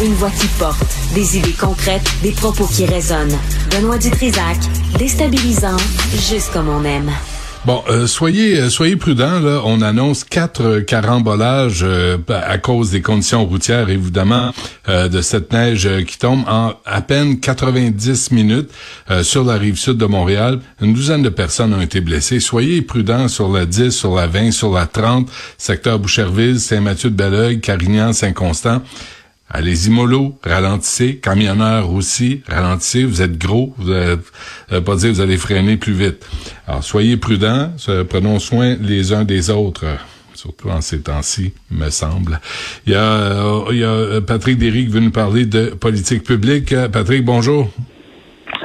Une voix qui porte, des idées concrètes, des propos qui résonnent. Benoît Dutrisac, déstabilisant, juste comme on. Bon, euh, soyez euh, soyez prudents. Là, on annonce quatre euh, carambolages à cause des conditions routières, évidemment, de cette neige qui tombe en à peine 90 minutes sur la rive sud de Montréal. Une douzaine de personnes ont été blessées. Soyez prudents sur la 10, sur la 20, sur la 30, secteur Boucherville, Saint-Mathieu-de-Belleuil, Carignan, Saint-Constant. Allez-y mollo, ralentissez. Camionneurs aussi, ralentissez. Vous êtes gros, vous êtes, pas dire vous allez freiner plus vite. Alors, soyez prudents, prenons soin les uns des autres surtout en ces temps-ci, me semble. Il y a, euh, il y a euh, Patrick Derry qui veut nous parler de politique publique. Euh, Patrick, bonjour.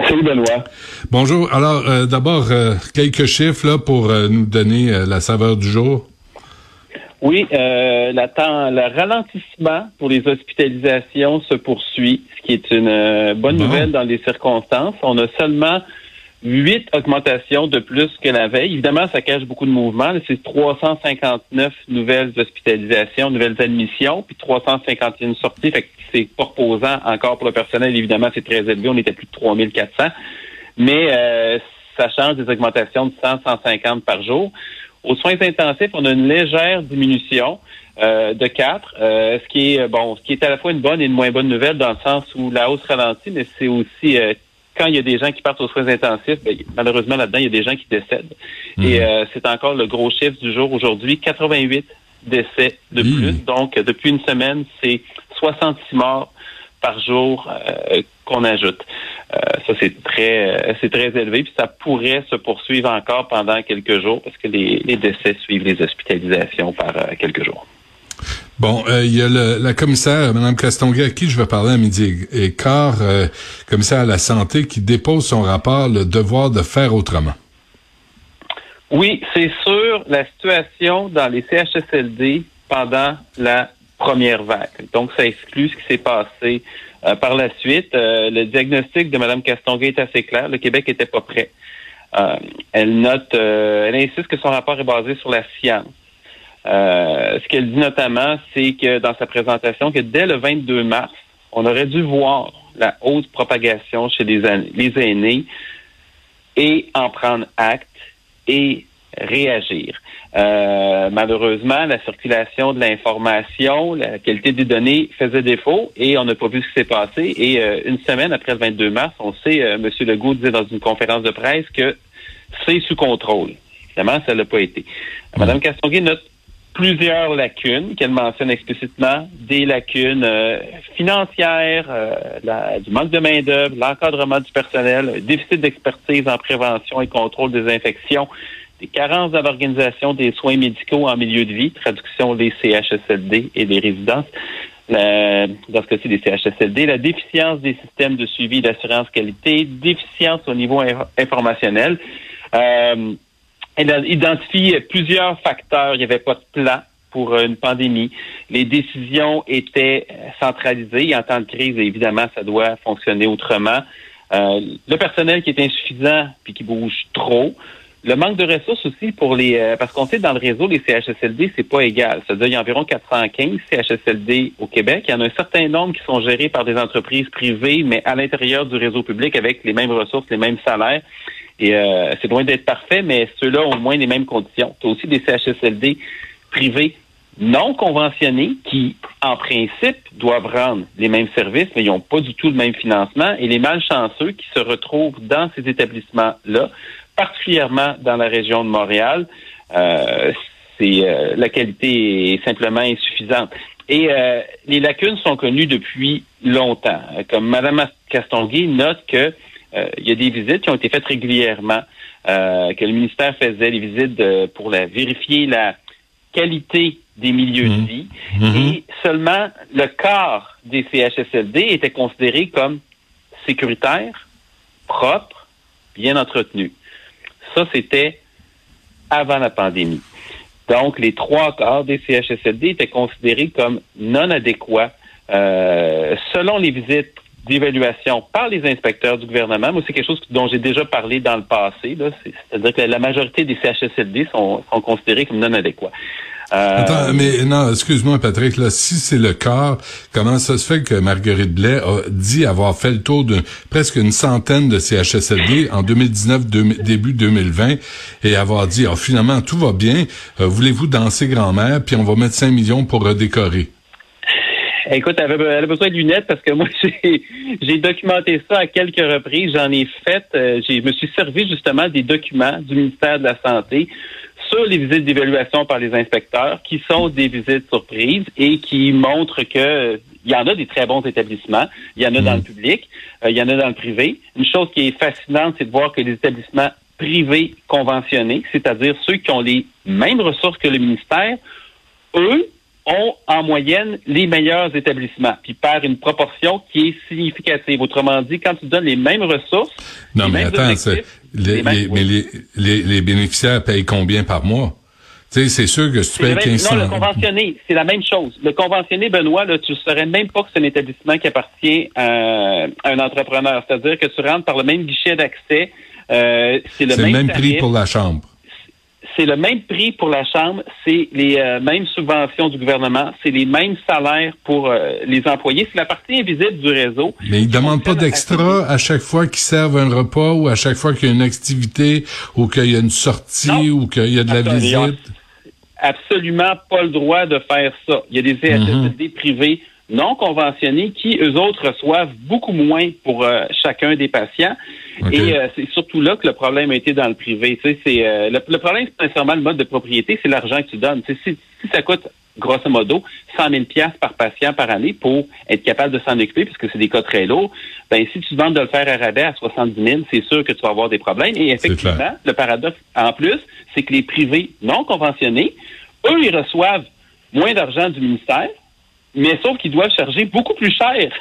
Salut Benoît. Bonjour. Alors, d'abord, quelques chiffres là, pour nous donner la saveur du jour. Oui, euh, le ralentissement pour les hospitalisations se poursuit, ce qui est une euh, bonne nouvelle dans les circonstances. On a seulement huit augmentations de plus que la veille. Évidemment, ça cache beaucoup de mouvements. C'est 359 nouvelles hospitalisations, nouvelles admissions, puis 351 sorties. Fait que c'est pas reposant encore pour le personnel. Évidemment, c'est très élevé. On était plus de 3400. Mais euh, ça change des augmentations de 100, 150 par jour. Aux soins intensifs, on a une légère diminution euh, de 4, euh, ce qui est bon, ce qui est à la fois une bonne et une moins bonne nouvelle dans le sens où la hausse ralentit, mais c'est aussi euh, quand il y a des gens qui partent aux soins intensifs, ben, malheureusement là-dedans, il y a des gens qui décèdent. Mhm. Et c'est encore le gros chiffre du jour aujourd'hui, 88 décès de plus. Donc, depuis une semaine, c'est 66 morts par jour qu'on ajoute. Euh, ça, c'est très, euh, c'est très élevé, puis ça pourrait se poursuivre encore pendant quelques jours parce que les, décès suivent les hospitalisations par euh, quelques jours. Bon, il y a la commissaire, Mme Castonguay, à qui je vais parler à midi et quart, commissaire à la santé, qui dépose son rapport Le devoir de faire autrement. Oui, c'est sûr, la situation dans les CHSLD pendant la première vague. Donc, ça exclut ce qui s'est passé euh, par la suite, euh, le diagnostic de Mme Castonguay est assez clair. Le Québec n'était pas prêt. Euh, elle note, elle insiste que son rapport est basé sur la science. ce qu'elle dit notamment, c'est que dans sa présentation, que dès le 22 mars, on aurait dû voir la haute propagation chez les, les aînés et en prendre acte et réagir. Euh, malheureusement, la circulation de l'information, la qualité des données faisait défaut et on n'a pas vu ce qui s'est passé. Et euh, une semaine après le 22 mars, on sait, euh, M. Legault disait dans une conférence de presse que c'est sous contrôle. Évidemment, ça l'a pas été. Mme Castonguay note plusieurs lacunes qu'elle mentionne explicitement, des lacunes financières, du manque de main-d'œuvre, l'encadrement du personnel, déficit d'expertise en prévention et contrôle des infections, des carences dans l'organisation des soins médicaux en milieu de vie, traduction des CHSLD et des résidences. dans ce cas-ci des CHSLD, la déficience des systèmes de suivi d'assurance qualité, déficience au niveau informationnel. Euh, elle a identifié plusieurs facteurs. Il n'y avait pas de plan pour une pandémie. Les décisions étaient centralisées. En temps de crise, évidemment, ça doit fonctionner autrement. Euh, le personnel qui est insuffisant puis qui bouge trop. Le manque de ressources aussi pour les euh, parce qu'on sait dans le réseau les CHSLD c'est pas égal. C'est-à-dire il y a environ 415 CHSLD au Québec. Il y en a un certain nombre qui sont gérés par des entreprises privées, mais à l'intérieur du réseau public avec les mêmes ressources, les mêmes salaires. Et euh, c'est loin d'être parfait, mais ceux-là ont au moins les mêmes conditions. Tu aussi des CHSLD privés non conventionnés qui, en principe, doivent rendre les mêmes services, mais ils n'ont pas du tout le même financement. Et les malchanceux qui se retrouvent dans ces établissements-là particulièrement dans la région de Montréal. Euh, c'est euh, la qualité est simplement insuffisante. Et euh, les lacunes sont connues depuis longtemps. Comme Mme Castonguay note que il y a des visites qui ont été faites régulièrement, que le ministère faisait les visites pour la, vérifier la qualité des milieux de mmh. vie. Mmh. Et seulement le quart des CHSLD étaient considérés comme sécuritaires, propres, bien entretenus. Ça, c'était avant la pandémie. Donc, les trois quarts des CHSLD étaient considérés comme non adéquats euh, selon les visites d'évaluation par les inspecteurs du gouvernement. Moi, c'est quelque chose dont j'ai déjà parlé dans le passé. C'est-à-dire que la majorité des CHSLD sont, sont considérés comme non adéquats. Euh, Attends, mais non, excuse-moi, Patrick, là, si c'est le cas, comment ça se fait que Marguerite Blais a dit avoir fait le tour de presque une centaine de CHSLD en 2019, début 2020, et avoir dit, oh, finalement, tout va bien, euh, voulez-vous danser grand-mère, puis on va mettre 5 millions pour redécorer? Écoute, elle avait, besoin de lunettes parce que moi, j'ai documenté ça à quelques reprises. J'en ai fait, euh, je me suis servi justement des documents du ministère de la Santé sur les visites d'évaluation par les inspecteurs, qui sont des visites surprises et qui montrent que il y en a des très bons établissements, il y en a dans le mm. public, euh, il y en a dans le privé. Une chose qui est fascinante, c'est de voir que les établissements privés conventionnés, c'est-à-dire ceux qui ont les mêmes ressources que le ministère, eux ont en moyenne les meilleurs établissements, puis par une proportion qui est significative. Autrement dit, quand tu donnes les mêmes ressources, non mais attends, les, mais les, les, bénéficiaires payent combien par mois? Tu sais, c'est sûr que si tu payes 1500... Non, le conventionné, c'est la même chose. Le conventionné, Benoît, là, tu ne saurais même pas que c'est un établissement qui appartient à, un entrepreneur. C'est-à-dire que tu rentres par le même guichet d'accès, euh, c'est le, même, le même prix pour la chambre c'est le même prix pour la chambre, c'est les euh, mêmes subventions du gouvernement, c'est les mêmes salaires pour euh, les employés. C'est la partie invisible du réseau. Mais ils ne demandent pas d'extra à chaque fois qu'ils servent un repas ou à chaque fois qu'il y a une activité ou qu'il y a une sortie ou qu'il y a de la visite. Absolument pas le droit de faire ça. Il y a des CHSLD mhm. privés non conventionnés qui, eux autres, reçoivent beaucoup moins pour euh, chacun des patients. Et euh, c'est surtout là que le problème a été dans le privé. Tu sais, c'est euh, le, problème, c'est pas nécessairement le mode de propriété, c'est l'argent que tu donnes. Tu sais, si, si, ça coûte grosso modo 100 000 par patient par année pour être capable de s'en occuper, puisque c'est des cas très lourds, ben si tu demandes de le faire à rabais à 70 000, c'est sûr que tu vas avoir des problèmes. Et effectivement, le paradoxe en plus, c'est que les privés non conventionnés, eux, ils reçoivent moins d'argent du ministère, mais sauf qu'ils doivent charger beaucoup plus cher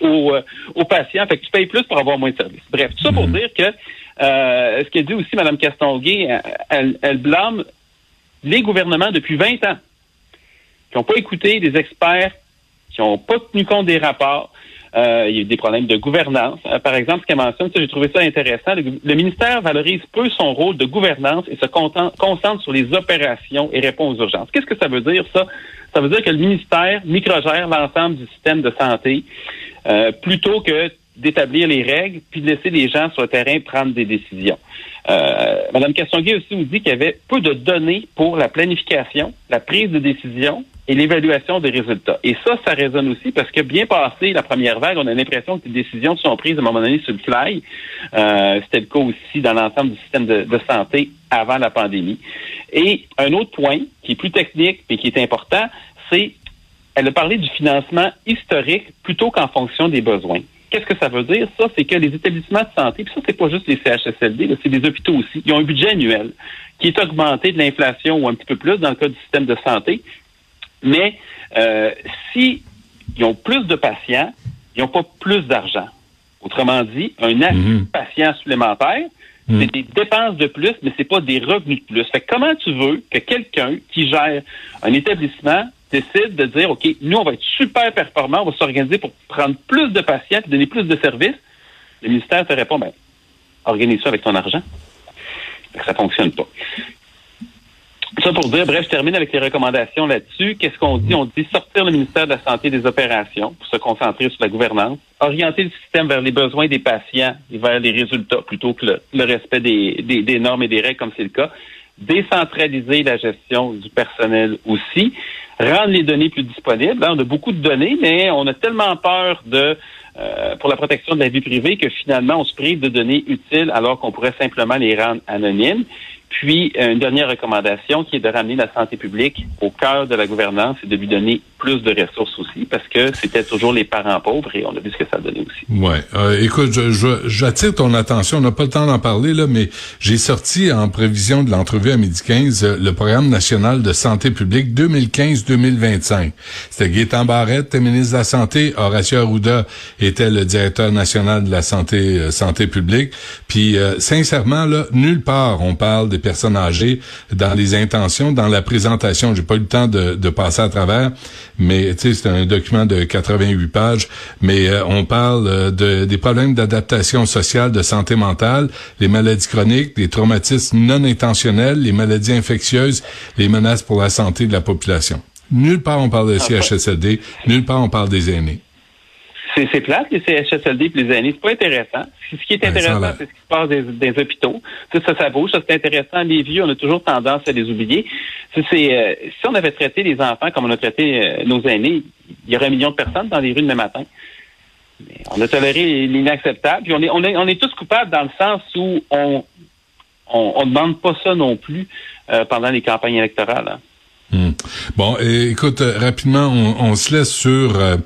aux, euh, aux, patients. Fait que tu payes plus pour avoir moins de services. Bref, tout ça pour mhm. dire que euh, ce qu'a dit aussi Mme Castonguay, euh, elle, elle blâme les gouvernements depuis 20 ans qui n'ont pas écouté des experts, qui n'ont pas tenu compte des rapports. Euh, il y a eu des problèmes de gouvernance. Euh, par exemple, ce qu'elle mentionne, j'ai trouvé ça intéressant. Le, ministère valorise peu son rôle de gouvernance et se concentre sur les opérations et répond aux urgences. Qu'est-ce que ça veut dire, ça? Ça veut dire que le ministère microgère l'ensemble du système de santé euh, plutôt que d'établir les règles puis de laisser les gens sur le terrain prendre des décisions. Euh, Madame Castonguay aussi nous dit qu'il y avait peu de données pour la planification, la prise de décision et l'évaluation des résultats. Et ça, ça résonne aussi parce que bien passé la première vague, on a l'impression que les décisions sont prises à un moment donné sur le fly. Euh, C'était le cas aussi dans l'ensemble du système de, de, santé avant la pandémie. Et un autre point qui est plus technique mais qui est important, c'est elle a parlé du financement historique plutôt qu'en fonction des besoins. Qu'est-ce que ça veut dire? Ça, c'est que les établissements de santé, puis ça, c'est pas juste les CHSLD, c'est des hôpitaux aussi, ils ont un budget annuel qui est augmenté de l'inflation ou un petit peu plus dans le cas du système de santé. Mais euh, s'ils ont plus de patients, ils n'ont pas plus d'argent. Autrement dit, un acte mhm. patient supplémentaire, mhm. c'est des dépenses de plus, mais c'est pas des revenus de plus. Fait comment tu veux que quelqu'un qui gère un établissement décide de dire, OK, nous, on va être super performants, on va s'organiser pour prendre plus de patients donner plus de services, le ministère te répond, ben, organise ça avec ton argent. Ça fonctionne pas. Ça pour dire, bref, je termine avec les recommandations là-dessus. Qu'est-ce qu'on dit? On dit sortir le ministère de la Santé des opérations pour se concentrer sur la gouvernance, orienter le système vers les besoins des patients et vers les résultats plutôt que le, respect des, des, normes et des règles comme c'est le cas, décentraliser la gestion du personnel aussi, rendre les données plus disponibles. Là, on a beaucoup de données, mais on a tellement peur de euh, pour la protection de la vie privée que finalement on se prive de données utiles alors qu'on pourrait simplement les rendre anonymes. Puis, une dernière recommandation qui est de ramener la santé publique au cœur de la gouvernance et de lui donner plus de ressources aussi, parce que c'était toujours les parents pauvres et on a vu ce que ça donné aussi. Ouais. Euh, écoute, j'attire ton attention. On n'a pas le temps d'en parler là, mais j'ai sorti en prévision de l'entrevue à midi 15 euh, le programme national de santé publique 2015-2025. C'était Gaétan Barrette, ministre de la santé, Horacio Arruda était le directeur national de la santé euh, santé publique. Puis sincèrement là, nulle part on parle des personnes âgées dans les intentions, dans la présentation. J'ai pas eu le temps de, de passer à travers mais c'est un document de 88 pages, mais euh, on parle euh, de, des problèmes d'adaptation sociale, de santé mentale, les maladies chroniques, les traumatismes non intentionnels, les maladies infectieuses, les menaces pour la santé de la population. Nulle part on parle de ah, CHSLD, nulle part on parle des aînés c'est plate, les CHSLD et les aînés. C'est pas intéressant. Ce qui est ben, intéressant, c'est ce qui se passe des, hôpitaux. Ça, ça, ça bouge. Ça, c'est intéressant. Les vieux, on a toujours tendance à les oublier. C'est, euh, si on avait traité les enfants comme on a traité euh, nos aînés, il y aurait un million de personnes dans les rues le matin. on a toléré l'inacceptable. Puis on est, on est, on est tous coupables dans le sens où on on, demande pas ça non plus euh, pendant les campagnes électorales. Hein. Hmm. Bon, écoute, euh, rapidement, on, se laisse sur euh,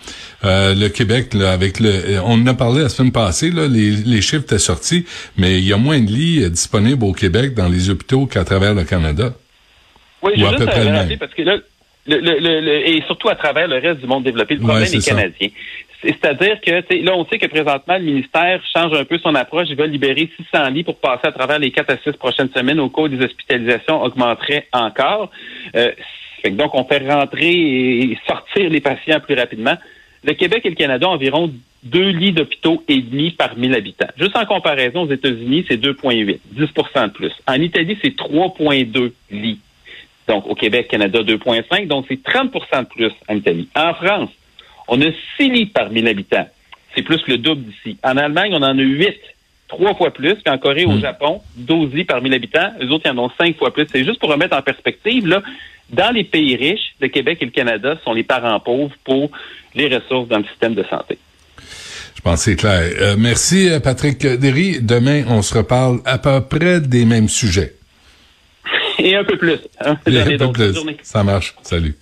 euh, le Québec là, avec le. On en a parlé la semaine passée, là, les, les chiffres étaient sortis, mais il y a moins de lits disponibles au Québec dans les hôpitaux qu'à travers le Canada. Oui, je juste rappeler parce que là, le, le, et surtout à travers le reste du monde développé, le problème est, canadien. C'est-à-dire que là, on sait que présentement, le ministère change un peu son approche. Il va libérer 600 lits pour passer à travers les 4 à 6 prochaines semaines au cours des hospitalisations augmenterait encore. Euh, donc, on fait rentrer et sortir les patients plus rapidement. Le Québec et le Canada ont environ deux lits d'hôpitaux et demi par 1000 habitants. Juste en comparaison, aux États-Unis, c'est 2,8, 10% de plus. En Italie, c'est 3,2 lits. Donc, au Québec, Canada, 2,5. Donc, c'est 30% de plus en Italie. En France, on a 6 lits par 1000 habitants. C'est plus que le double d'ici. En Allemagne, on en a 8, trois fois plus. Puis en Corée, au hmm. Japon, 12 lits par 1000 habitants. Les autres, ils en ont 5 fois plus. C'est juste pour remettre en perspective, là, dans les pays riches, le Québec et le Canada sont les parents pauvres pour les ressources dans le système de santé. Je pense que c'est clair. Euh, merci, euh, Patrick Derry. Demain, on se reparle à peu près des mêmes sujets. Et un peu plus. Hein. Et un peu plus. Ça marche. Salut.